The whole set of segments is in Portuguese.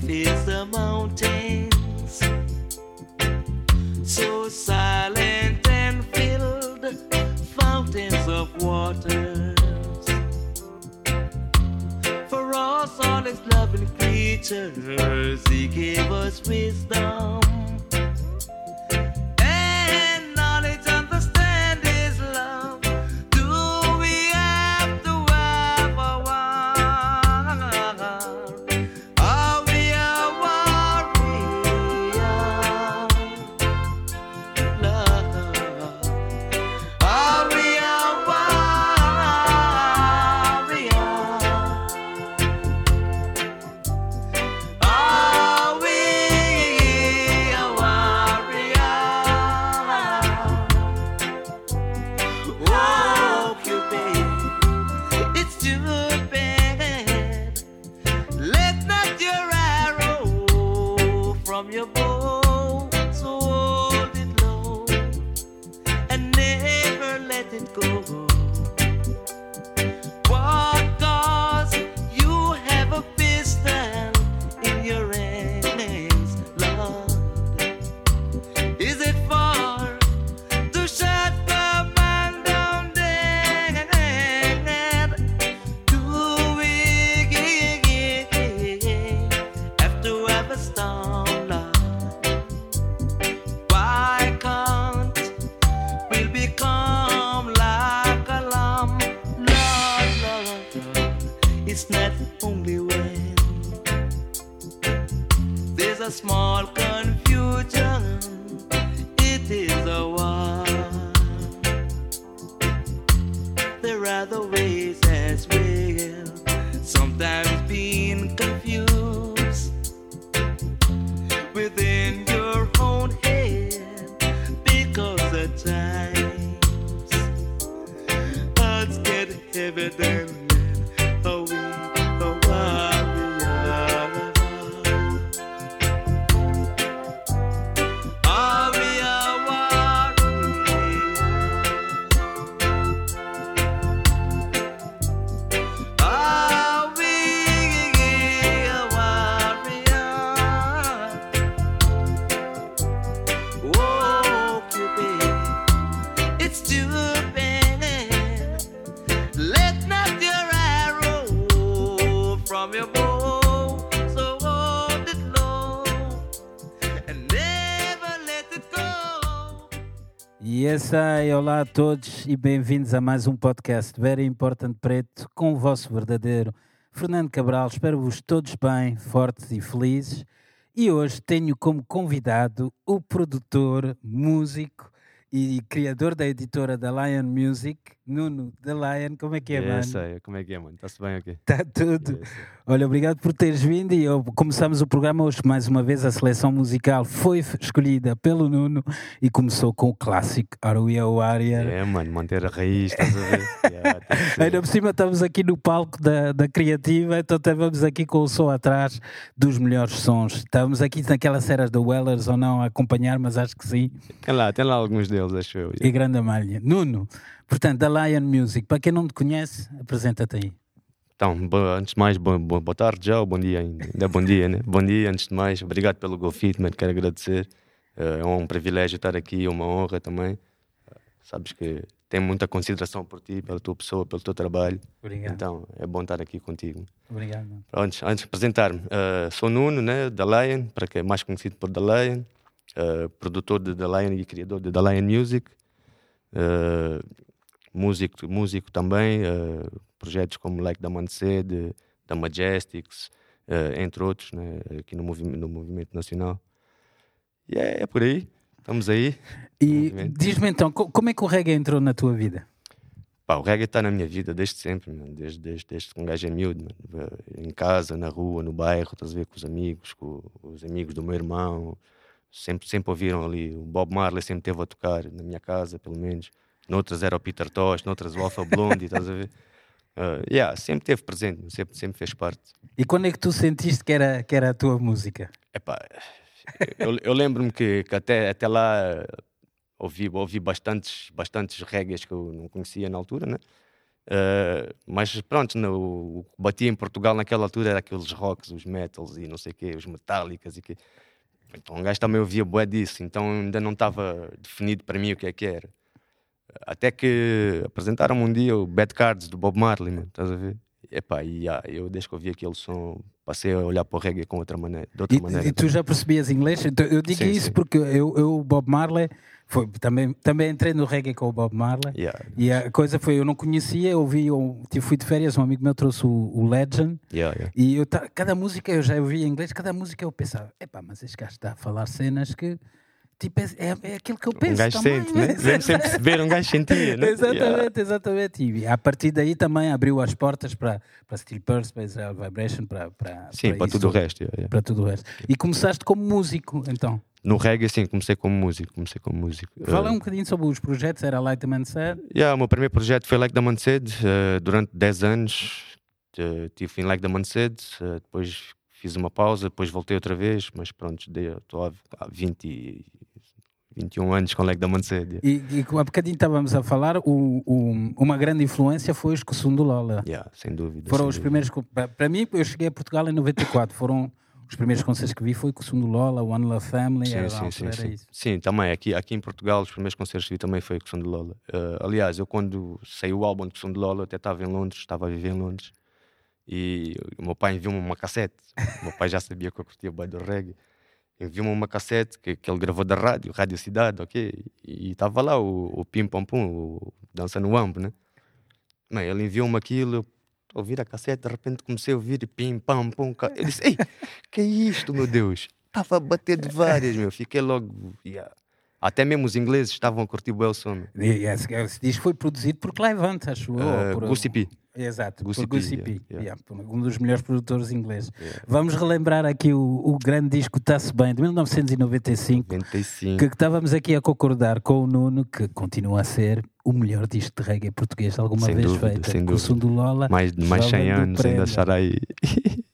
Beneath is the mountains, so silent and filled, fountains of waters. For us, all His loving creatures, He gave us wisdom. E essa é olá a todos e bem-vindos a mais um podcast Very Important Preto com o vosso verdadeiro Fernando Cabral. Espero-vos todos bem, fortes e felizes. E hoje tenho como convidado o produtor, músico e criador da editora da Lion Music, Nuno da Lion. Como é que é, Yeah, mano? sei. Como é que é, mano? Está-se bem aqui? Está tudo. Yeah. Olha, obrigado por teres vindo e começamos o programa hoje. Mais uma vez, a seleção musical foi escolhida pelo Nuno e começou com o clássico Aruia Warrior. É, mano, manter a raiz, estás a ver? Yeah. Ainda por cima estamos aqui no palco da, da Criativa, então estamos aqui com o som atrás dos melhores sons. Estamos aqui naquelas séries da Wellers ou não a acompanhar, mas acho que sim. Tem lá, tem lá alguns deles, acho eu. E grande malha. Nuno, portanto, da Lion Music, para quem não te conhece, apresenta-te aí. Então, antes de mais, bo- bo- boa tarde já, ou bom dia ainda. Ainda bom dia, né? Bom dia, antes de mais. Obrigado pelo GoFit, mano. Quero agradecer. Eh, É um privilégio estar aqui, é uma honra também. Sabes que tenho muita consideração por ti, pela tua pessoa, pelo teu trabalho. Obrigado. Então, é bom estar aqui contigo. Obrigado. Nuno. Antes, antes de apresentar-me, eh, sou Nuno, né, da Lion, para quem é mais conhecido por The Lion, eh, produtor de The Lion e criador de The Lion Music, eh, músico, músico também, eh, projetos como Like da Mancede, da Majestics, eh, entre outros, né, aqui no, movi no movimento nacional. E é, é por aí, estamos aí. E diz-me então, co- como é que o reggae entrou na tua vida? Pá, o reggae está na minha vida desde sempre, mano. Desde, desde, desde que um gajo é miúdo, mano. Eh, Em casa, na rua, no bairro, estás a ver com os amigos, com os amigos do meu irmão. Sempre, sempre ouviram ali. O Bob Marley sempre teve a tocar, na minha casa, pelo menos. Noutras era o Peter Tosh, noutras o Alpha Blondie, estás a ver? Eh, yeah, sempre teve presente, sempre, sempre fez parte. E quando é que tu sentiste que era, que era a tua música? Epá, eu, eu lembro-me que, que até, até lá eh, ouvi, ouvi bastantes, bastantes reggaes que eu não conhecia na altura, né? Eh, mas pronto, no, o que batia em Portugal naquela altura era aqueles rocks, os metals e não sei o quê, os metálicas e que Então um gajo também ouvia bué disso, então ainda não estava definido para mim o que é que era. Até que apresentaram-me um dia o Bad Cards do Bob Marley, mano, estás a ver? Epá, e ah, eu desde que ouvi aquele som passei a olhar para o reggae com outra maneira, de outra E, maneira. e tu já percebias inglês? Então, eu digo Sim, isso sim. porque eu, eu, Bob Marley, foi, também, também entrei no reggae com o Bob Marley. Yeah, E a coisa foi, eu não conhecia, eu ouvi, eu, tipo, fui de férias, um amigo meu trouxe o, o Legend, yeah, yeah. e eu, cada música eu já ouvi em inglês, cada música eu pensava, epá, mas este gajo está a falar cenas que, tipo, é, é, é aquilo que eu penso Um gajo também. sente, né? Mesmo sem perceber, um gajo sentia, né? Exatamente, Yeah. exatamente. E a partir daí também abriu as portas para, para Steel Pulse, para Israel Vibration, para, para, Sim, para isso tudo o resto. yeah. Para tudo o resto. E começaste como músico, então. No reggae, sim, comecei como músico. Comecei como músico. Fala Eh, um bocadinho sobre os projetos, era Light Man Said. Yeah, o meu primeiro projeto foi Like da Mancede. eh, durante 10 anos eh, tive em Like da Mancede. eh, depois fiz uma pausa, depois voltei outra vez. Mas pronto, estou há, há 20, e- 21 anos com Like da Mancede. E, e há bocadinho estávamos a falar, o, o- uma grande influência foi os Kusundu Lola. Yeah, sem dúvida. Foram sem os dúvida. primeiros. Para mim, eu cheguei a Portugal em 94. Foram os primeiros concertos que vi. Foi Kusundu Lola, One Love Family. Sim, era, sim, sim, sim. isso. Sim, também. Aqui, aqui em Portugal, os primeiros concertos que vi também foi com o de Lola. Eh, aliás, eu quando saiu o álbum de Lola, até estava em Londres, estava a viver em Londres. E o meu pai enviou-me uma cassete. o meu pai já sabia que eu curtia bem do reggae. Enviou-me uma cassete que, que ele gravou da rádio, Rádio Cidade, ok? E estava lá o, o Pim Pam Pum, o Dança no Ambo, né? Bem, ele enviou-me aquilo, ouvir a cassete, de repente comecei a ouvir Pim Pam Pum. ca- Eu disse, ei, que é isto, meu Deus? Estava a bater de várias, meu. Fiquei logo. yeah. Até mesmo os ingleses estavam a curtir o El som. E esse, esse disco foi produzido por Clive Hunt, acho eu. Uh, por-. Exato, Gussie por P, Gussie yeah, yeah. um dos melhores produtores ingleses. Vamos relembrar aqui o, o grande disco Está-se Bem, de 1995, 95. que, estávamos aqui a concordar com o Nuno, que continua a ser o melhor disco de reggae português alguma Sem vez dúvida, feito. sem Com o som do Lola. Mais de mais 100 Jovem do anos ainda Prenda. estar aí.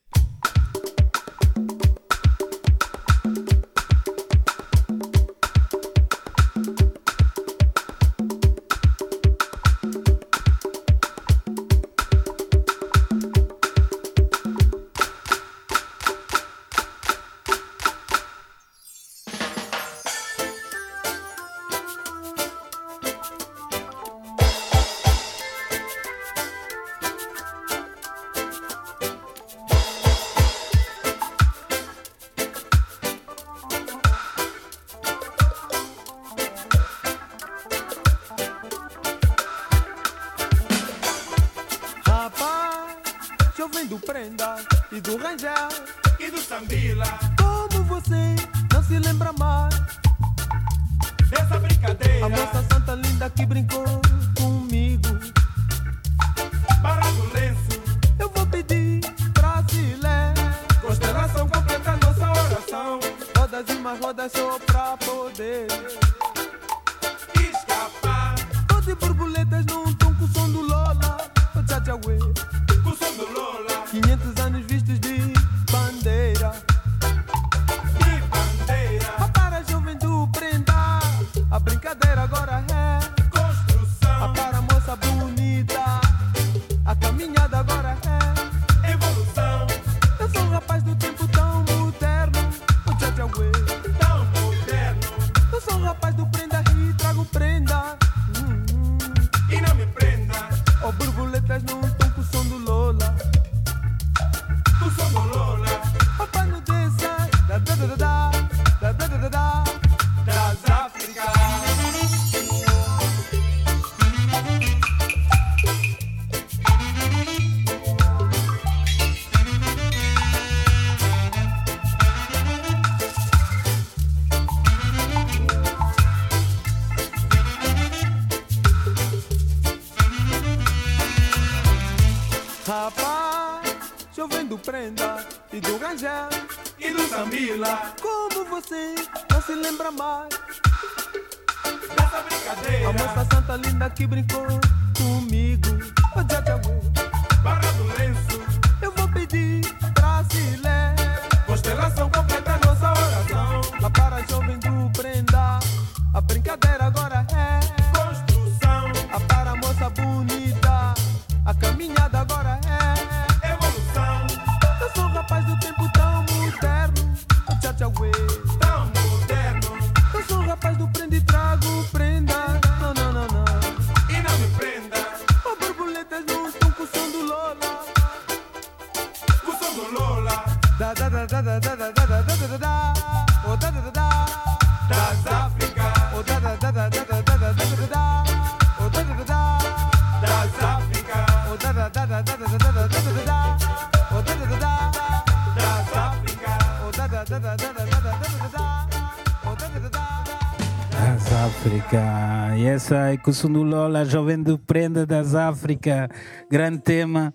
África. E essa é com o Lola, jovem do Prenda das África. Grande tema.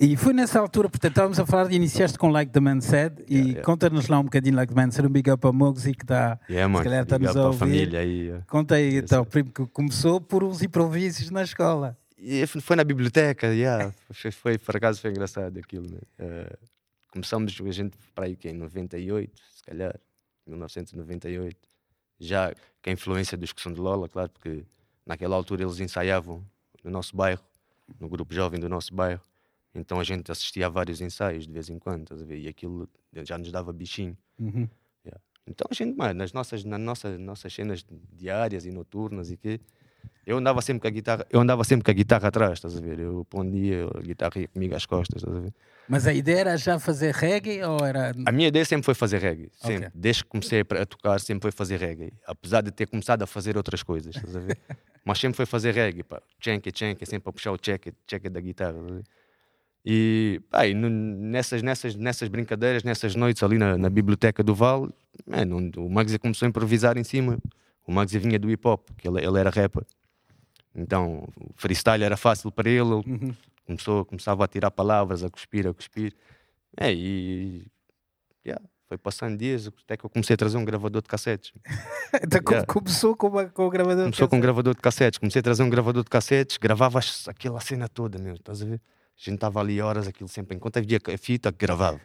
E foi nessa altura, portanto, estávamos a falar, iniciaste com Like the Man Said e Yeah, yeah. conta-nos lá um bocadinho Like the Man Said, um big up a Mogsy que está, Yeah, se calhar está-nos a ouvir. família aí. Conta aí, Esse- então, primo, que começou por uns improvisos na escola. E foi na biblioteca, yeah. foi, foi, por acaso foi engraçado aquilo. Né? Eh, começamos a gente para aí que em 98, se calhar, 1998. Já com a influência dos que são de Lola, claro, porque naquela altura eles ensaiavam no nosso bairro, no grupo jovem do nosso bairro. Então a gente assistia a vários ensaios de vez em quando, estás a ver? E aquilo já nos dava bichinho. Uhum. Yeah. Então a gente, mano, nas nossas, nas nossas, nossas cenas diárias e noturnas e quê, eu andava sempre com a guitarra, eu andava sempre com a guitarra atrás, estás a ver? Eu pondia a guitarra comigo às costas, estás a ver? Mas a ideia era já fazer reggae ou era. A minha ideia sempre foi fazer reggae, sempre. Ok. Desde que comecei a tocar, sempre foi fazer reggae. Apesar de ter começado a fazer outras coisas, estás a ver? Mas sempre foi fazer reggae, pá. Chenque, chenque, sempre a puxar o check, check da guitarra. E, pá, e nessas, nessas, nessas brincadeiras, nessas noites ali na, na biblioteca do Val, mano, o Magsy começou a improvisar em cima. O Magsy vinha do hip hop, que ele, ele era rapper. Então, o freestyle era fácil para ele, ele começou, começava a tirar palavras, a cuspir, a cuspir. É, e yeah, foi passando dias até que eu comecei a trazer um gravador de cassetes. Então Yeah. começou com, uma- com o gravador. de Começou com um gravador de cassetes, comecei a trazer um gravador de cassetes, gravava aquela cena toda, meu, estás a ver? A gente estava ali horas, aquilo sempre, enquanto havia a fita, gravava.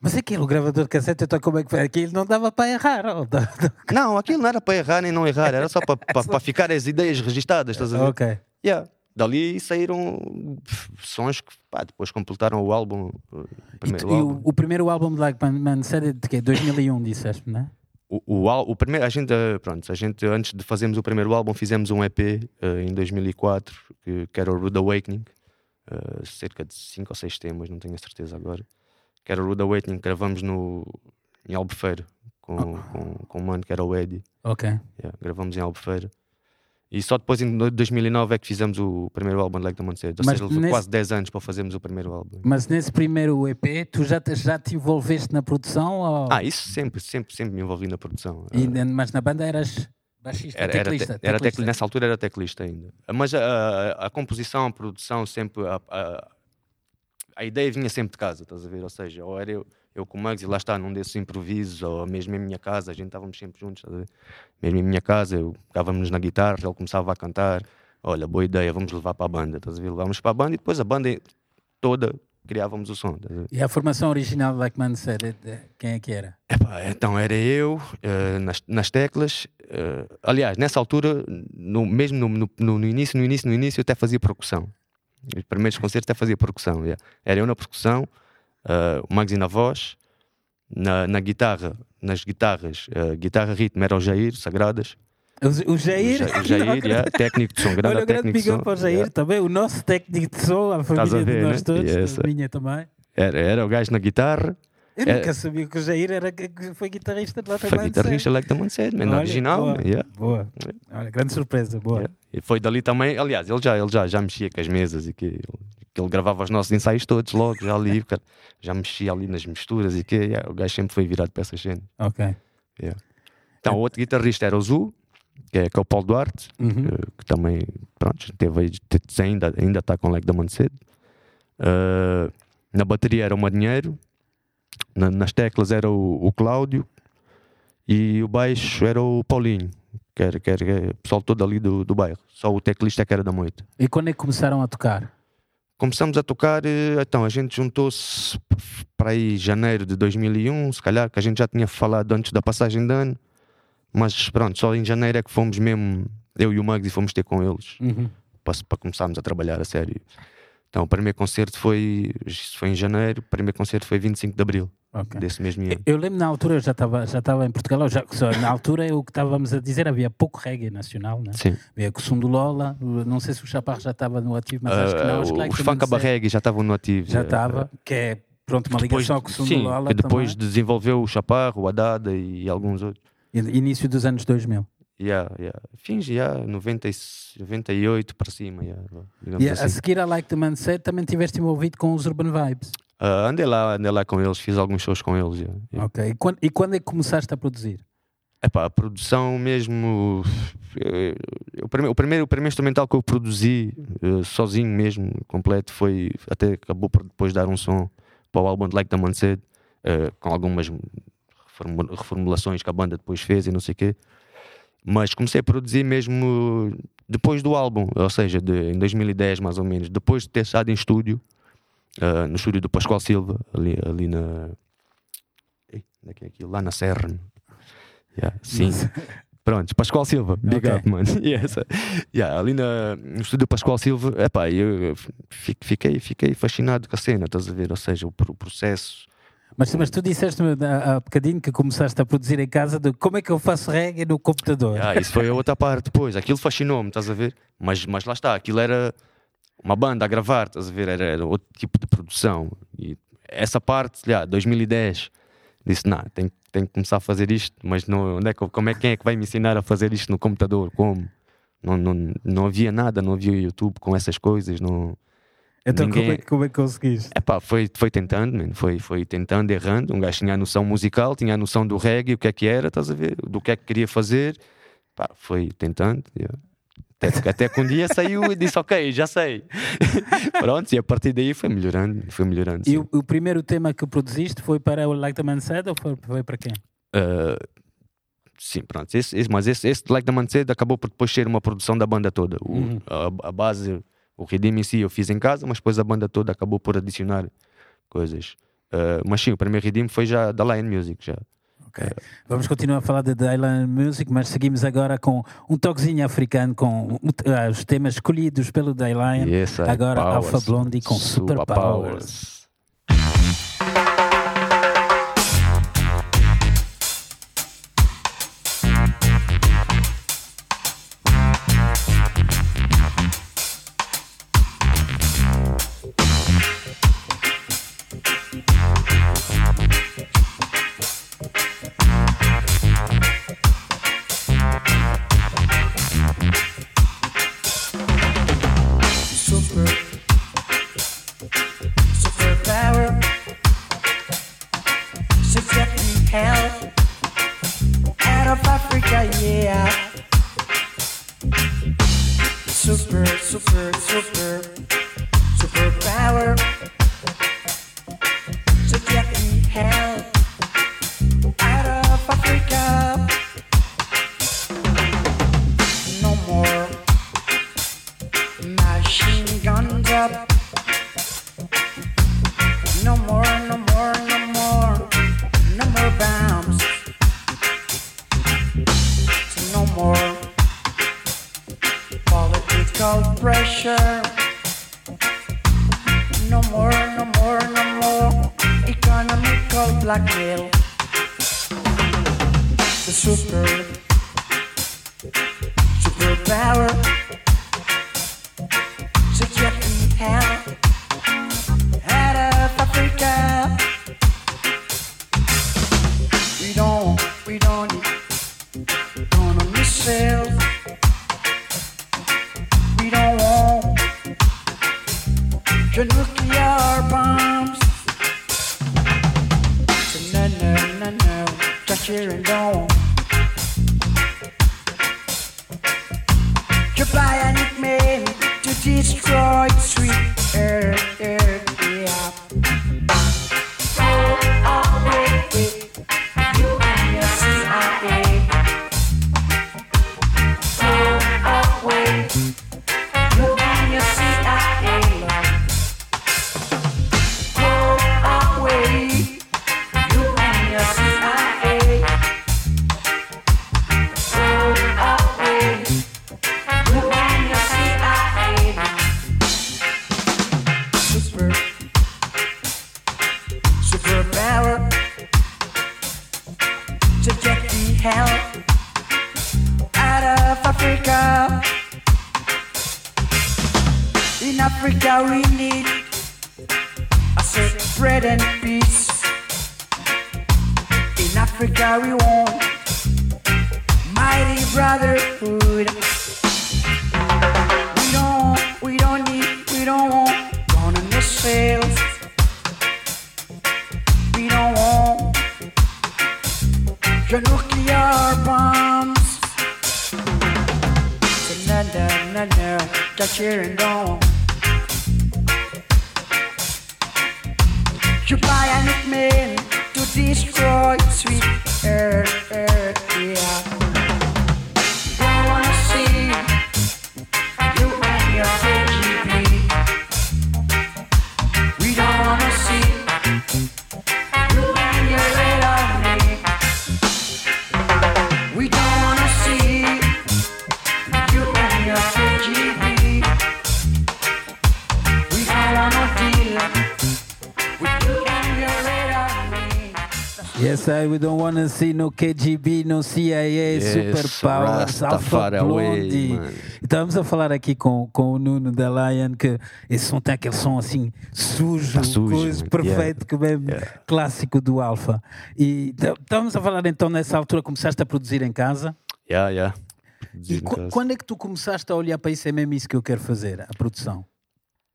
Mas aquele gravador de cassete, então como é que foi? Aquilo não dava para errar. dá- Não, aquilo não era para errar nem não errar, era só para, para, para ficar as ideias registadas, estás a ver? ok. Yeah. Dali saíram sons que pá, depois completaram o álbum, o E, primeiro e álbum. o, o primeiro álbum de Like Man, Said é de quê? 2001, disseste, não é? O, o, o primeiro, a gente, eh, pronto, a gente antes de fazermos o primeiro álbum fizemos um EP eh, em 2004 que, que era o Rude Awakening, eh, cerca de 5 ou 6 temas, não tenho a certeza agora. Que era o Rude Awakening, gravamos no, em Albufeira com, com, com um mano que era o Eddie. Ok. Yeah, gravamos em Albufeira. E só depois em 2009 é que fizemos o primeiro álbum de Like the Monteiro. Ou seja, levou nesse- quase 10 anos para fazermos o primeiro álbum. Mas nesse primeiro EP, tu já te, já te envolveste na produção? Ou... Ah, isso sempre, sempre, sempre me envolvi na produção. E na- mas na banda eras baixista, Era, era, teclista. te- era teclista. tecli- nessa altura era teclista ainda. Mas a, a- a composição, a produção, sempre. A, a, ideia vinha sempre de casa, estás a ver? Ou seja, ou era eu, eu com o Mugs, e lá está, num desses improvisos, ou mesmo em minha casa, a gente estávamos sempre juntos, estás a ver? mesmo em minha casa, eu pegávamos na guitarra, ele começava a cantar, olha, boa ideia, vamos levar para a banda, estás a ver? Levávamos para a banda e depois a banda toda criávamos o som. E a formação original, man said, it, eh, quem é que era? Epá, então era eu eh, nas, nas teclas. eh, aliás, nessa altura, no, mesmo no- no- no início, no início, no início, eu até fazia percussão. Os primeiros concertos até fazia percussão. yeah. Era eu na percussão, eh, o Mags na voz, na, na guitarra, nas guitarras, eh, guitarra ritmo era o Jair, Sagradas. O, o Jair? Ja- o Jair, yeah, técnico de som, grande Olha o grande técnico de big som. up para o Jair yeah. também, o nosso técnico de som, a Estás a família de ver, nós né? todos, Yes. a minha também. Era, era o gajo na guitarra, Eu É- nunca sabia que o Jair era, que foi guitarrista de lá foi guitarrista like the Man Said, man, original. boa. man, yeah. Boa. Olha, grande surpresa, boa. Yeah. E foi dali também, aliás, ele já, ele já, já mexia com as mesas e que, que ele gravava os nossos ensaios todos logo, já ali, cara, já mexia ali nas misturas e que yeah, o gajo sempre foi virado para essa cena. Ok. Então, o outro guitarrista era o Zu, que é, que é o Paulo Duarte, Uhum. que, que também, pronto, teve aí, te- ainda ainda está com o Like da Cedo. Uh, na bateria era o Madinheiro, na- nas teclas era o, o Cláudio e o baixo era o Paulinho, que era, que era, o pessoal todo ali do, do bairro. Só o teclista é que era da moita. E quando é que começaram a tocar? Começamos a tocar, eh, então a gente juntou-se para aí janeiro de 2001, se calhar, que a gente já tinha falado antes da passagem de ano, mas pronto, só em janeiro é que fomos mesmo, eu e o e fomos ter com eles Uhum. para, para começarmos a trabalhar a sério. Então o primeiro concerto foi, isso foi em janeiro, o primeiro concerto foi 25 de abril Ok. desse mesmo ano. Eu lembro na altura, eu já estava já estava em Portugal, já, na altura é o que estávamos a dizer, havia pouco reggae nacional, né? Sim. Havia o som do Lola, não sei se o Chaparro já estava no ativo, mas acho que não. Acho que Ah, Like os Funk Barregui já estavam no ativo. já eh, estava, que é pronto, uma depois, ligação com o som sim, do Lola que depois também. desenvolveu o Chaparro, o Haddad e alguns outros. In- Início dos anos 2000. Yeah, yeah. Fins, yeah, 90, e- 98 para cima. Yeah, digamos E a, assim. seguir a Like the Man Said também tiveste envolvido com os Urban Vibes. Ah, andei, lá, andei lá com eles, fiz alguns shows com eles. Yeah, yeah. Ok. E quando, e quando é que começaste a produzir? Epá, a produção mesmo. O primeiro, o primeiro, o primeiro instrumental que eu produzi eh, sozinho mesmo, completo, foi. Até acabou por depois dar um som para o álbum de Like the Man Said, eh, com algumas reformu- reformulações que a banda depois fez e não sei o quê. Mas comecei a produzir mesmo depois do álbum, ou seja, de, em 2010 mais ou menos, depois de ter estado em estúdio, eh, no estúdio do Pascoal Silva, ali, ali na. Onde é que é aquilo? Lá na Serra. Yeah, sim. Pronto, Pascoal Silva, big Ok. up, mano. Yes. Yeah, ali na, no estúdio Pascoal Silva, epá, eu fi- fiquei, fiquei fascinado com a cena, estás a ver? Ou seja, o, o processo. Mas, mas tu disseste-me há, há bocadinho que começaste a produzir em casa de como é que eu faço reggae no computador. Ah, isso foi a outra parte depois. Aquilo fascinou-me, estás a ver? Mas, mas lá está, aquilo era uma banda a gravar, estás a ver? Era, era outro tipo de produção. E essa parte, já, 2010, disse: não, tenho, tenho que começar a fazer isto, mas não, onde é que, como é, quem é que vai me ensinar a fazer isto no computador? Como? Não, não, não havia nada, não havia YouTube com essas coisas. Não... então ninguém- como, é, que- como é que conseguiste? Epá, foi, foi tentando, man. Foi, foi tentando, errando. Um gajo tinha a noção musical, tinha a noção do reggae, o que é que era, estás a ver? Do que é que queria fazer. Pá, foi tentando. yeah. Até, que- até que um dia saiu e disse, ok, já sei. Pronto, e a partir daí foi melhorando, foi melhorando. E o, o primeiro tema que produziste foi para o Like the Man Said ou foi, foi para quem? Uh, sim, pronto. Esse, esse- mas esse, esse Like the Man Said acabou por depois ser uma produção da banda toda. O- Uhum. a, a base, o Redeem em si eu fiz em casa, mas depois a banda toda acabou por adicionar coisas. Uh, mas sim, o primeiro Redeem foi já da Lion Music. Já. Ok. Vamos continuar a falar de Dylan Music, mas seguimos agora com um toquezinho africano com ah, os temas escolhidos pelo Dylan. Yes, Agora powers. Alpha Blondie com Superpowers. super See no KGB, no CIA, Yes, Superpowers, Alpha Rastafari away, Blondie. mano. Estamos a falar aqui com, com o Nuno da Lion que esse som tem aquele som assim sujo, Tá sujo, coisa perfeito, Yeah. que é Yeah. clássico do Alpha. E t- estamos a falar então nessa altura, começaste a produzir em casa. Yeah, yeah. E caso. quando é que tu começaste a olhar para isso? É mesmo isso que eu quero fazer, a produção.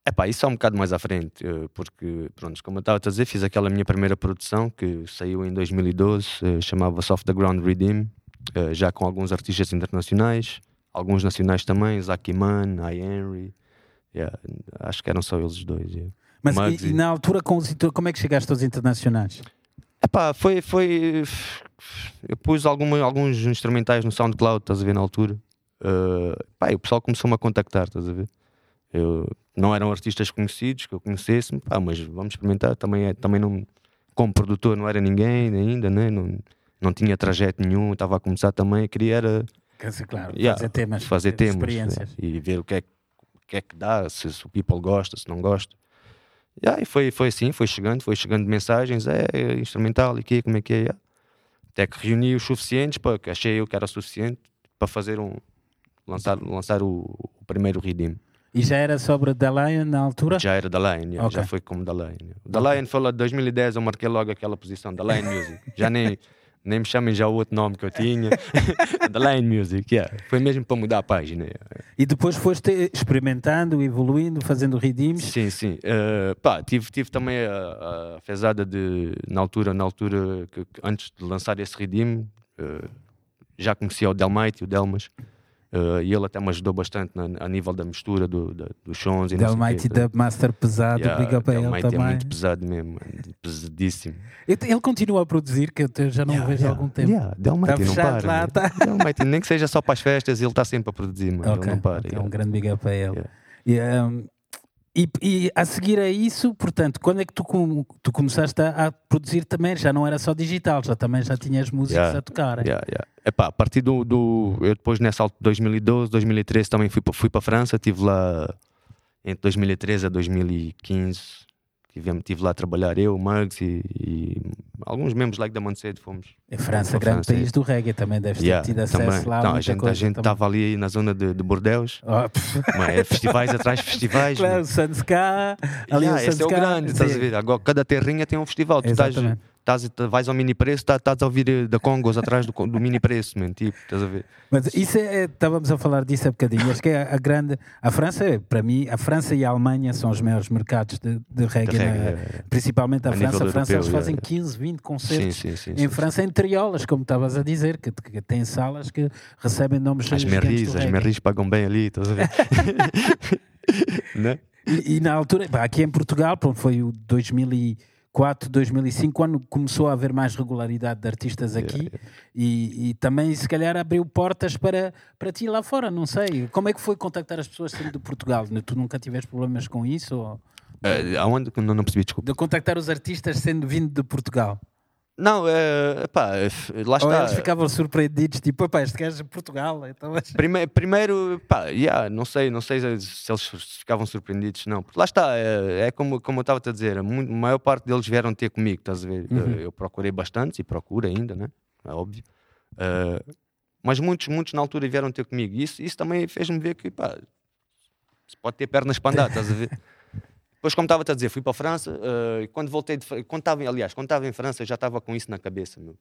Epá, isso é um bocado mais à frente, eh, porque, pronto, como eu estava a dizer, fiz aquela minha primeira produção que saiu em 2012, eh, chamava-se Off the Ground Redeem, eh, já com alguns artistas internacionais, alguns nacionais também, Zaki Man, I. Henry, yeah, acho que eram só eles dois. yeah. Mas e, e na altura, como é que chegaste aos internacionais? Epá, foi, foi. Eu pus alguma, alguns instrumentais no SoundCloud, estás a ver, na altura. Uh, pá, e o pessoal começou-me a contactar, estás a ver? Eu, não eram artistas conhecidos que eu conhecesse, pá, mas vamos experimentar. Também, é, também não, como produtor, não era ninguém ainda, né? não, não tinha trajeto nenhum, estava a começar também. Queria era claro, Yeah, fazer temas, fazer temas experiências. né? e ver o que é, que- o que é que dá, se, o people gosta, se não gosta. Yeah, e foi, foi assim, foi chegando, foi chegando mensagens, é, é instrumental, e aqui, como é que é? yeah. Até que reuni os suficientes, para que achei eu que era suficiente para fazer um. lançar, lançar o, o primeiro Redeem. E já era sobre The Lion na altura? Já era da Lion, yeah, Ok. já foi como da Lion. Da Lion falou de 2010, eu marquei logo aquela posição, da Lion Music. Já nem, nem me chamem já o outro nome que eu tinha. da Lion Music, yeah. foi mesmo para mudar a página. yeah. E depois foste experimentando, evoluindo, fazendo redeems. Sim, sim. Eh, pá, tive, tive também a, a fezada de, na altura, na altura que, que antes de lançar esse Redeem, eh, já conhecia o Delmite e o Delmas. Uh, e ele até me ajudou bastante na- a nível da mistura do, da- dos sons. e Del Mighty. Dub Master pesado, Yeah, big up a Del ele Mighty também. é muito pesado mesmo, pesadíssimo. Ele continua a produzir, que eu já não o vejo há algum tempo. Yeah, Del Mighty não para. lá, tá. Del Mighty, nem que seja só para as festas, ele está sempre a produzir, mano. Ok, ele não para. ok, yeah. um grande big up a ele. Yeah. Um, e, e a seguir a isso, portanto, quando é que tu, tu começaste a, a produzir também? Já não era só digital, já também já tinhas músicos Yeah, a tocar. Yeah, yeah. Epá, a partir do, do- Eu depois nessa altura, 2012, 2013 também fui fui para a França, estive lá entre 2013 a 2015. Tive, tive lá a trabalhar eu, o Mugs e, e alguns membros like da Mancede fomos. Em França, grande país do reggae, também deves ter Yeah, tido acesso também. lá a Então, a gente a gente estava ali na zona de, de Bordeus, Oh, pff, mas é festivais atrás festivais. claro, meu. o Sanska, ali Yeah, o esse é o grande, estás a ver? Agora, cada terrinha tem um festival. Tu Exatamente. estás, vais ao mini preço, estás, estás a ouvir eh, da Congos atrás do, do mini preço, man, tipo, estás a ver? Mas isso é, estávamos a falar disso há bocadinho. Acho que é a, grande. A França, é, para mim, a França e a Alemanha são os maiores mercados de, de reggae, De reggae, na- é, é. principalmente a, A França. A França eles europeu, fazem é, é. 15, 20 Sim, concertos. sim, sim. Em sim. França, em triolas, como estavas a dizer, que, que tem salas que recebem nomes As merris, as merris pagam bem ali, estás a ver? né? E, e na altura, aqui em Portugal, pronto, foi o 2004, 2005, quando começou a haver mais regularidade de artistas aqui E, e também, se calhar, abriu portas para, para ti lá fora, não sei. Como é que foi contactar as pessoas sendo de Portugal? Tu nunca tiveste problemas com isso? Ou... Eh, aonde? Não, não percebi, desculpa. De contactar os artistas sendo vindo de Portugal? Não, é, pá, lá Ou está. eles ficavam surpreendidos, tipo, pá, este gajo é de Portugal. Então, mas... Prime- primeiro, pá, yeah, não sei, não sei se eles ficavam surpreendidos, não. Porque lá está, é, é como, como eu estava a dizer, a, maior parte deles vieram ter comigo, estás a ver? Uhum. Eu, procurei bastante e procuro ainda, né? É óbvio. Eh, mas muitos, muitos na altura vieram ter comigo. E isso, isso também fez-me ver que, pá, se pode ter pernas para andar, estás a ver? Depois, como estava a dizer, fui para a França eh, e quando voltei, de, quando estava, aliás, quando estava em França, eu já estava com isso na cabeça, meu.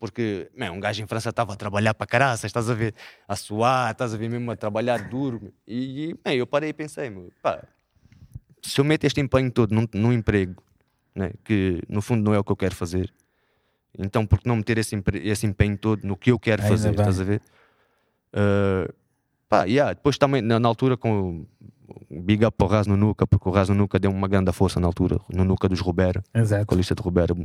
Porque, meu, um gajo em França estava a trabalhar para caraças, estás a ver? A suar, estás a ver mesmo a trabalhar duro. meu. E, e meu, eu parei e pensei, meu, pá, se eu meto este empenho todo num, num emprego, né, que no fundo não é o que eu quero fazer, então por que não meter esse, esse empenho todo no que eu quero Ainda fazer, bem. estás a ver? Eh, pá, yeah, depois também, na, na altura, com big up para o Raz no Nuca, porque o Raz no Nuca deu uma grande força na altura, no Nuca dos Robera, Exato. vocalista de Roberto,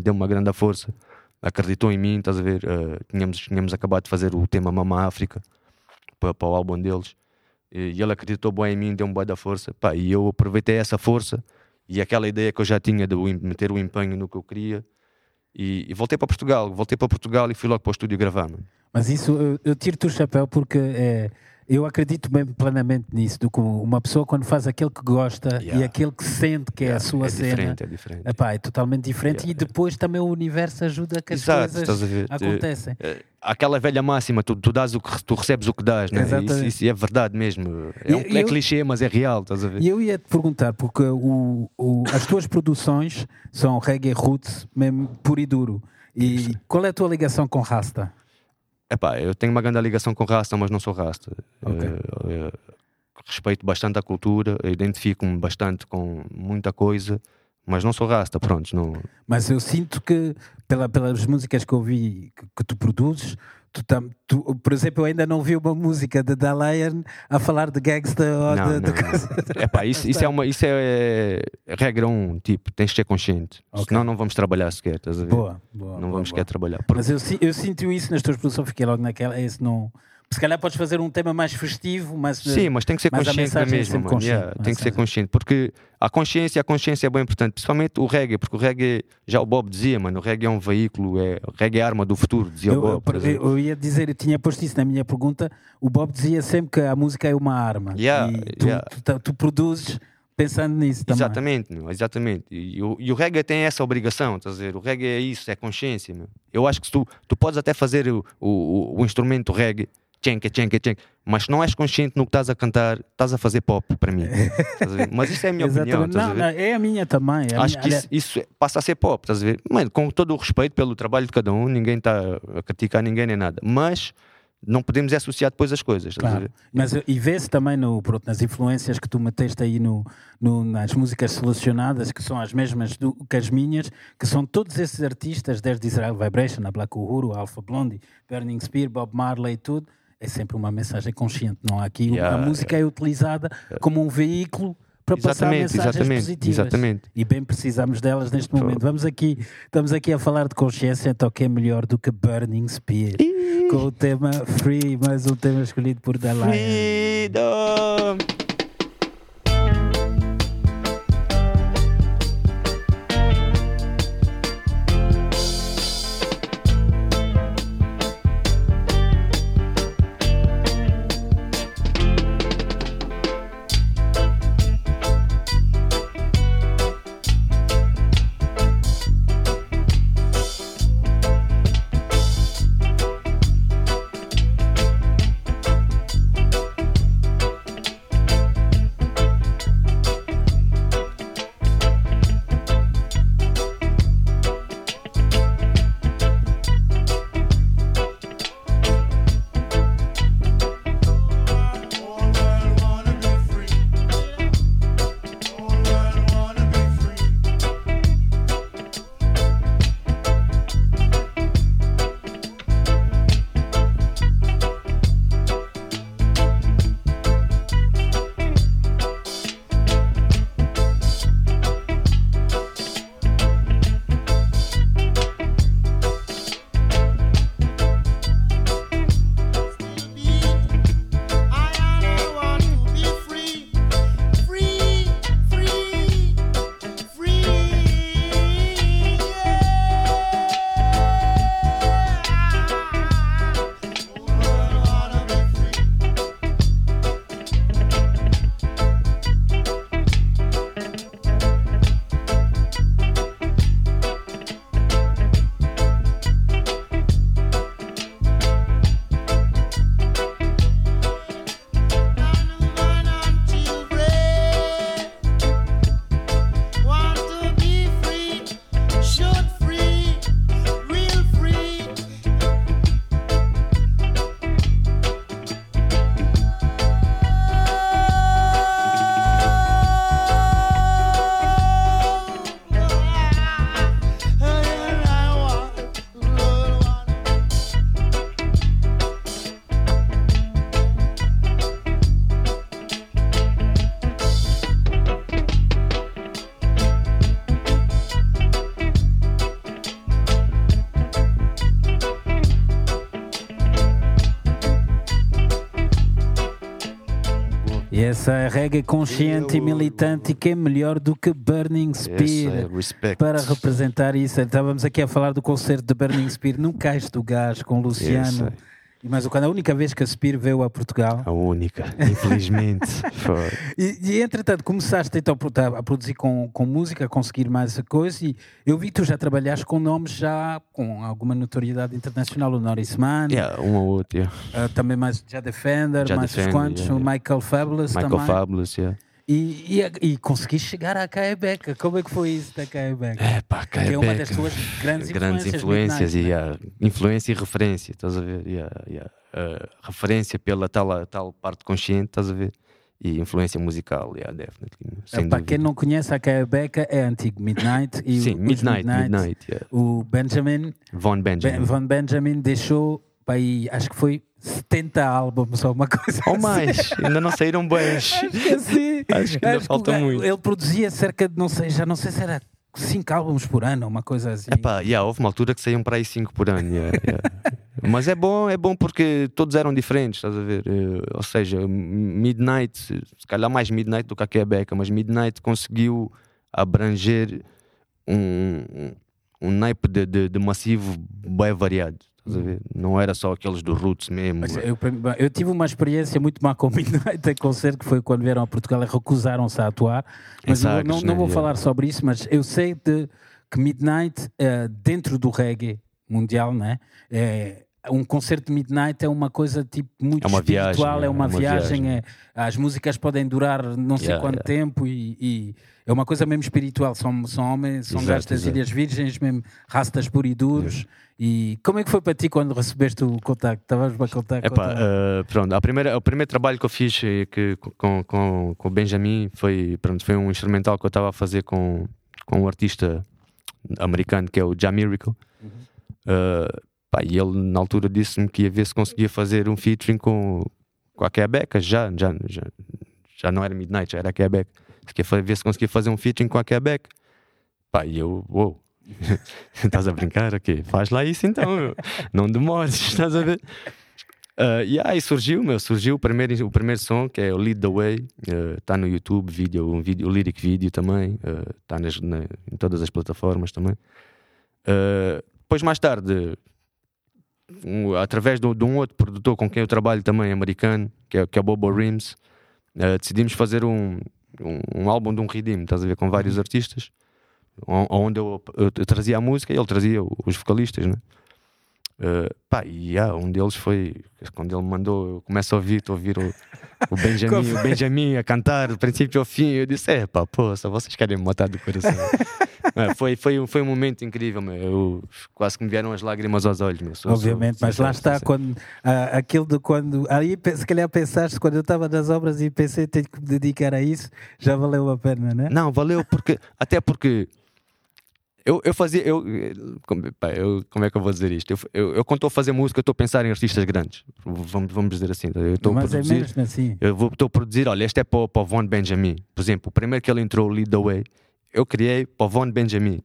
deu uma grande força, acreditou em mim, estás a ver? Eh, tínhamos, tínhamos acabado de fazer o tema Mama África para, para o álbum deles e ele acreditou bem em mim, deu-me boa da força, pá, e eu aproveitei essa força e aquela ideia que eu já tinha de meter o empenho no que eu queria e, e voltei para Portugal, voltei para Portugal e fui logo para o estúdio gravar, mano. Mas isso, eu, eu tiro-te o chapéu porque é, eu acredito bem plenamente nisso. Do que uma pessoa, quando faz aquilo que gosta e Yeah. aquilo que sente que é a sua é cena, diferente, é diferente. epá, é totalmente diferente. Yeah, e depois também o universo ajuda a que as Exato, coisas acontecem. Eh, aquela velha máxima, tu, tu, dás o que, tu recebes o que dás, né? isso, isso é verdade mesmo. É, um- E- e é eu- clichê, mas é real, estás a ver? E eu ia te perguntar, porque o, o- as tuas produções são reggae roots, mesmo puro e duro. E qual é a tua ligação com Rasta? Epá, eu tenho uma grande ligação com raça, mas não sou rasta. Ok. Eh, eh, respeito bastante a cultura, identifico-me bastante com muita coisa, mas não sou rasta, pronto. Não... Mas eu sinto que, pela, pelas músicas que eu vi que, que tu produzes, tu, tam- tu- por exemplo, eu ainda não vi uma música de Da Lion a falar de gangsta ou Não, de, de não. Epá, isso, isso é uma isso é, é regra um, tipo, tens de ser consciente. Ok. Senão não vamos trabalhar sequer, estás a ver? Boa, boa. não boa, vamos boa. sequer trabalhar. Porque- Mas eu, eu sinto isso nas tuas produções, fiquei logo naquela. Esse não. Se calhar podes fazer um tema mais festivo, mas. Sim, mas tem que ser consciente da é mesma, mano. consciente, Yeah, tem que ser consciente, porque a consciência, a consciência é bem importante, principalmente o reggae, porque o reggae, já o Bob dizia, mano, o reggae é um veículo, é, o reggae é a arma do futuro, dizia Eu, o eu, Bob. por exemplo. eu ia dizer, eu tinha posto isso na minha pergunta. O Bob dizia sempre que a música é uma arma. Yeah, e tu, yeah. tu, tu produzes pensando nisso também. Exatamente, meu, exatamente. E, o, e o reggae tem essa obrigação, estás a dizer? O reggae é isso, é consciência, meu. Eu acho que tu, tu podes até fazer o, o, o instrumento reggae, tchenca, tchenca, tchenca, mas não és consciente no que estás a cantar, estás a fazer pop para mim. Mas isso é a minha opinião, estás a Não, não, é a minha também. é Acho minha- que isso, isso é- passa a ser pop, estás a ver? Mano, com todo o respeito pelo trabalho de cada um, ninguém está a criticar ninguém nem nada. Mas não podemos associar depois as coisas, Claro. Mas e vê-se também no, pronto, nas influências que tu meteste aí no, no- nas músicas selecionadas, que são as mesmas do, que as minhas, que são todos esses artistas, desde Israel Vibration, a Black Uhuru, a Alpha Blondie, Burning Spear, Bob Marley e tudo, é sempre uma mensagem consciente, não há aqui Yeah. a música é utilizada como um veículo para passar Exatamente, mensagens exatamente, positivas. exatamente. E bem precisamos delas neste momento. Vamos aqui, estamos aqui a falar de consciência, então que é melhor do que Burning Spear. Com o tema Free, mais um tema escolhido por Dalai. Freedom! Essa é reggae consciente e militante que é melhor do que Burning Spear. Para representar isso, estávamos aqui a falar do concerto de Burning Spear no Cais do Gás com Luciano. Mas quando a única vez que a Spear veio a Portugal. A única, infelizmente. Foi. E, e entretanto, começaste então a a produzir com, com música, a conseguir mais coisa. E eu vi que tu já trabalhaste com nomes já com alguma notoriedade internacional, o Norris Mann, Yeah, um ou outro. Yeah. ah, também mais já Defender, Já mais uns Defender, quantos, yeah, o yeah. Michael Fabulous Michael também. Fabulous, yeah. E, e, e conseguiste chegar à Caebeca. Como é que foi isso da Caebeca? É pá, que é uma das Caebeca. tuas grandes, grandes influências. influências, Midnight, e yeah, influência e referência, estás a ver? Yeah, yeah. Uh, referência pela tal, tal parte consciente, estás a ver? E influência musical, yeah, definitely. Sem Para dúvida. quem não conhece, a Caebeca é antigo Midnight. E Sim, os Midnight, Midnight, yeah. O Benjamin, Von Benjamin. Ben, Von Benjamin deixou para aí, acho que foi 70 álbuns ou uma coisa Ou assim. mais, ainda não saíram bens. Acho que assim. Acho que ainda falta muito. Ele produzia cerca de, não sei, já não sei se era 5 álbuns por ano, uma coisa assim. Epá, yeah, houve uma altura que saíam para aí 5 por ano. yeah, yeah. Mas é bom, é bom porque todos eram diferentes, estás a ver? Eh, ou seja, Midnight, se calhar mais Midnight do que a Quebeca, mas Midnight conseguiu abranger um, um, um naipe de, de, de massivo bem variado. Estás a ver? Não era só aqueles do Roots mesmo. Mas eu, eu tive uma experiência muito má com o Midnight em concerto, que foi quando vieram a Portugal e recusaram-se a atuar. Mas eu Sagres, não, não né? vou Yeah. falar sobre isso, mas eu sei de, que Midnight, eh, dentro do reggae mundial, né? É, um concerto de Midnight é uma coisa tipo muito É espiritual, viagem, é é uma, uma viagem, viagem. é- as músicas podem durar não sei Yeah, quanto yeah. tempo e, e é uma coisa mesmo espiritual. São, são homens, são Exato, exato. Ilhas Virgens, mesmo rastas puros e como é que foi para ti quando recebeste o contacto? Estavas a contar Epá, eh, pronto, a primeira, o primeiro trabalho que eu fiz eh, que, com, com, com o Benjamin foi, pronto, foi um instrumental que eu estava a fazer com, com um artista americano que é o Ja Miracle. Eh, Pá, e ele na altura disse-me que ia ver se conseguia fazer um featuring com, com a Quebec, já, já, já, já não era Midnight, já era a Quebec. Se quer ver se conseguia fazer um featuring com a Quebec. Pá, e eu, uou, estás a brincar? Ok, faz lá isso então, não demores, estás a ver? Uh, e aí surgiu, meu, surgiu o primeiro, o primeiro som que é o Lead the Way, está no YouTube, vídeo, um vídeo, o lyric vídeo também, está nas na- em todas as plataformas também. Uh, depois mais tarde, um- através de, de um outro produtor com quem eu trabalho também, americano, que é, que é Bobo Rims, uh, decidimos fazer um, um, um álbum de um redeem, estás a ver, com vários artistas, on- onde eu, eu trazia a música e ele trazia os vocalistas, né? Uh, pá, e ah, um deles foi quando ele me mandou, eu começo a ouvir, estou a ouvir o, o Benjamin, o Benjamin a cantar do princípio ao fim. Eu disse: É pá, só vocês querem me matar do coração. Ah, foi, foi, um- foi um momento incrível, meu. Eu, quase que me vieram as lágrimas aos olhos, meu. Sou- sou Obviamente, mas lá está, sincero. quando, ah, aquilo de quando. Aí se calhar pensaste quando eu estava nas obras e pensei tenho que me dedicar a isso, já valeu a pena, né? Não, valeu porque até porque eu, eu fazia eu, como, pá, eu- como é que eu vou dizer isto? Eu, eu, eu quando estou a fazer música, estou a pensar em artistas grandes. Vamos, vamos dizer assim. Eu estou a mas é produzir. mesmo assim. Eu estou a produzir, olha, este é para, o- para o Von Benjamin. Por exemplo, o primeiro que ele entrou, Lead the Way, eu criei Von Benjamin.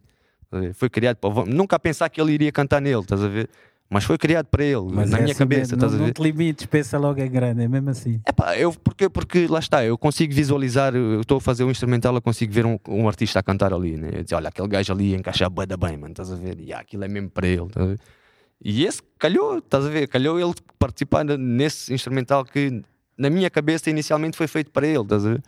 Foi criado para o Von. Nunca a pensar que ele iria cantar nele, estás a ver? Mas foi criado para ele, Mas na é minha assim cabeça, estás não, a não ver? te limites, pensa logo em grande, é mesmo assim. Epá, eu, porque, porque lá está, eu consigo visualizar, eu estou a fazer um instrumental, eu consigo ver um, um artista a cantar ali, né? Eu dizer, olha, aquele gajo ali encaixa bué da bem, mano, estás a ver? E ah, aquilo é mesmo para ele, estás a ver? E esse calhou, estás a ver? Calhou ele participar nesse instrumental que na minha cabeça inicialmente foi feito para ele, estás a ver?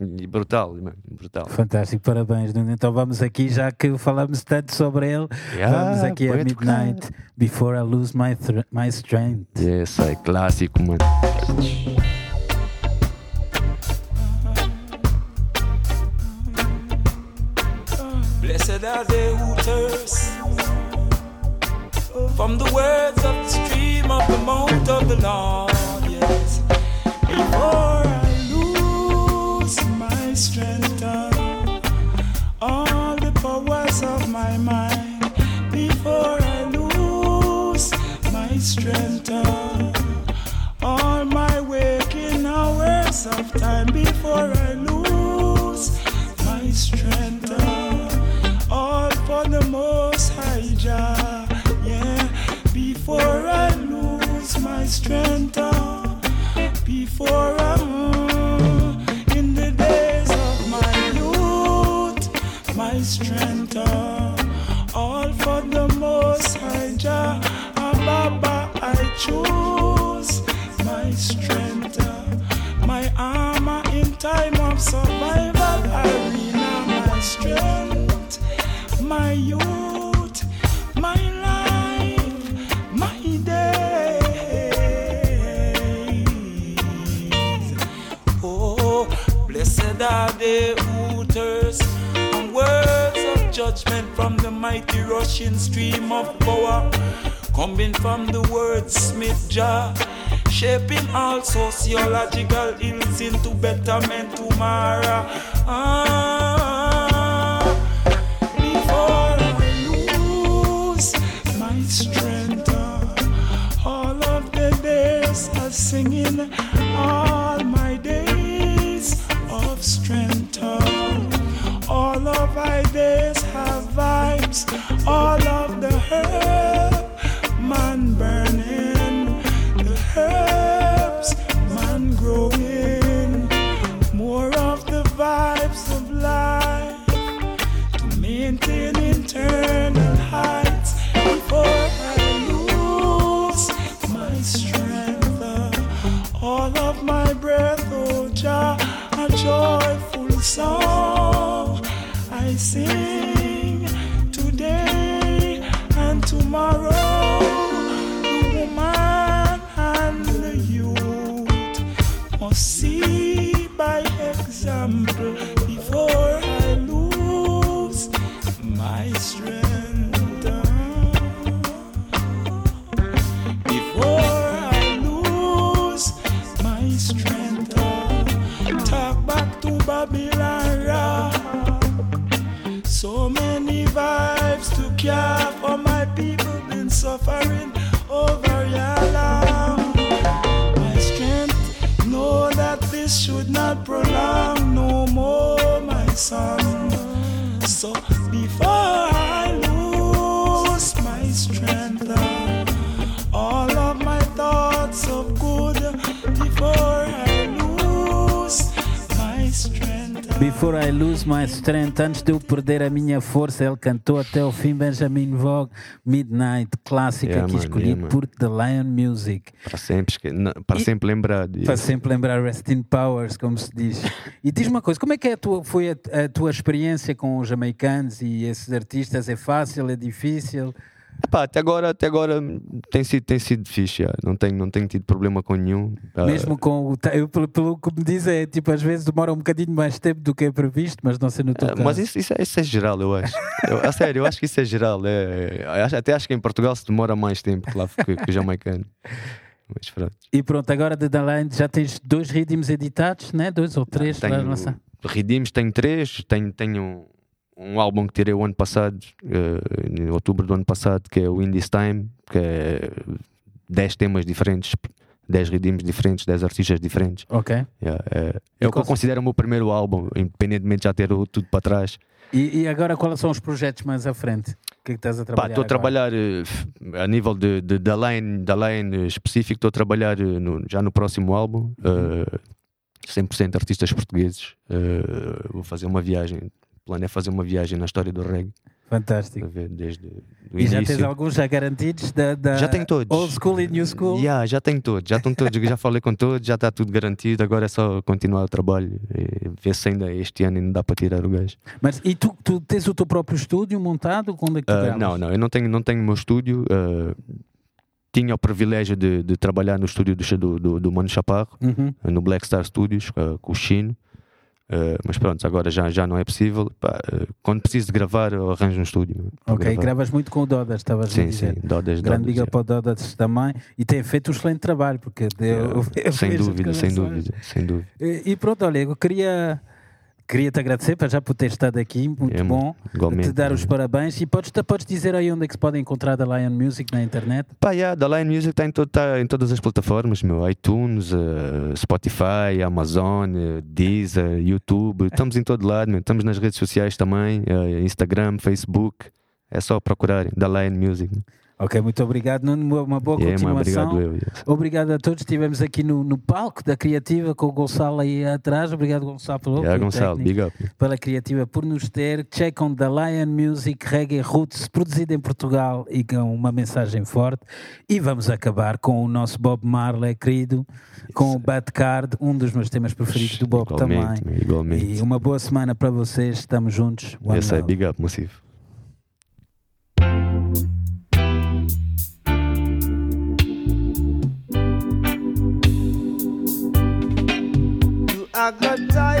E brutal, brutal. Fantástico, parabéns. Nuno. Então vamos aqui, já que falamos tanto sobre ele, Yeah, vamos aqui a a tocar. Midnight Before I Lose My, thr- my Strength. Esse é clássico, mano. Blessed are they who thirst from the words of the stream of the mouth of the Lord. Yes. Before Before I lose my strength, all my waking hours of time. Before I lose my strength, all for the Most High Jah. Yeah, before I lose my strength. Before Baba, I choose my strength, my armor in time of survival arena, my strength, my youth, my life, my days. Oh, blessed are they mighty rushing stream of power coming from the word Smith Jah, shaping all sociological ills into betterment tomorrow. Ah, before I lose my strength. uh, All of the days of singing, all Before I Lose My Strength, antes de eu perder a minha força, ele cantou até o fim Benjamin Vogue, Midnight, clássica Yeah, aqui man, escolhido yeah, por The Lion Music. Para sempre, para E- sempre lembrado. Para sempre lembrar Rest in Powers, como se diz. E diz uma coisa, como é que é a tua- foi a, a tua experiência com os jamaicanos e esses artistas? É fácil, é difícil? Epá, até agora, até agora tem sido, tem sido fixe. já. Não, tenho, não tenho tido problema com nenhum. Ah, Mesmo com o... Eu, pelo, pelo que me diz, é tipo, às vezes demora um bocadinho mais tempo do que é previsto, mas não sei no teu ah, mas isso, isso, é, isso é geral, eu acho. Eu, a sério, eu acho que isso é geral. É, é, até acho que em Portugal se demora mais tempo que lá que, que o jamaicano. Mas pronto. E pronto, agora de Lion já tens dois ritmos editados, né? Dois ou três para Tenho, lançar. Redeems tenho três, tenho, tenho um álbum que tirei o ano passado, eh, em outubro do ano passado, que é o Indies Time, que é 10 temas diferentes, 10 redeems diferentes, 10 artistas diferentes. Ok. Yeah, é, é o que eu cons- considero o meu primeiro álbum, independentemente de já ter tudo para trás. E, e agora quais são os projetos mais à frente? O que é que estás a trabalhar? Estou a trabalhar eh, a nível de, de, da, line, da line específico, estou a trabalhar eh, no- já no próximo álbum. eh, 100% artistas portugueses. vou fazer uma viagem. Plano é fazer uma viagem na história do reggae. Fantástico. ver desde o E já tens alguns já garantidos da, da Já tenho todos. Old School e New School? Yeah, já tenho todos, já estão todos, já falei com todos, já está tudo garantido, agora é só continuar o trabalho e ver se ainda este ano ainda dá para tirar o gajo. Mas e tu, tu tens o teu próprio estúdio montado? Quando é que gravas? não, não, eu não tenho, não tenho o meu estúdio. ah, tinha o privilégio de, de trabalhar no estúdio do, do, do, Mano Chaparro, Uhum. no Black Star Studios, ah, com o Chino. Ah, mas pronto, agora já, já não é possível. Pá, ah, quando preciso de gravar, eu arranjo um estúdio. Ok, gravar. gravas muito com o Dodas, estavas a Sim, dizer. sim, Dodas, Grande Dodas, liga é. para o Dodas também e tem feito um excelente trabalho porque deu, eu sem vejo as dúvida, sem dúvida, sem dúvida. E, e pronto, olha, eu queria, queria te agradecer para já por ter estado aqui, muito É, bom. igualmente. Te dar os parabéns e podes, podes dizer aí onde é que se pode encontrar a Lion Music na internet? Pá, yeah, da Lion Music está em, tá em todas as plataformas, meu. iTunes, eh, Spotify, Amazon, eh, Deezer, YouTube. Estamos em todo lado, meu. Estamos nas redes sociais também, eh, Instagram, Facebook. É só procurarem da Lion Music. Ok, muito obrigado, Nuno. Uma boa Yeah, continuação. obrigado eu. yes. Obrigado a todos. Estivemos aqui no, no palco da Criativa com o Gonçalo aí atrás. Obrigado, Gonçalo, pelo Yeah, Gonçalo, big up. pela Criativa por nos ter. Check on the Lion Music Reggae Roots, produzido em Portugal e com uma mensagem forte. E vamos acabar com o nosso Bob Marley, querido, com o Bad Card, um dos meus temas preferidos do Bob Igualmente, também. igualmente. E uma boa semana para vocês. Estamos juntos. Esse é big up, massivo. I got time.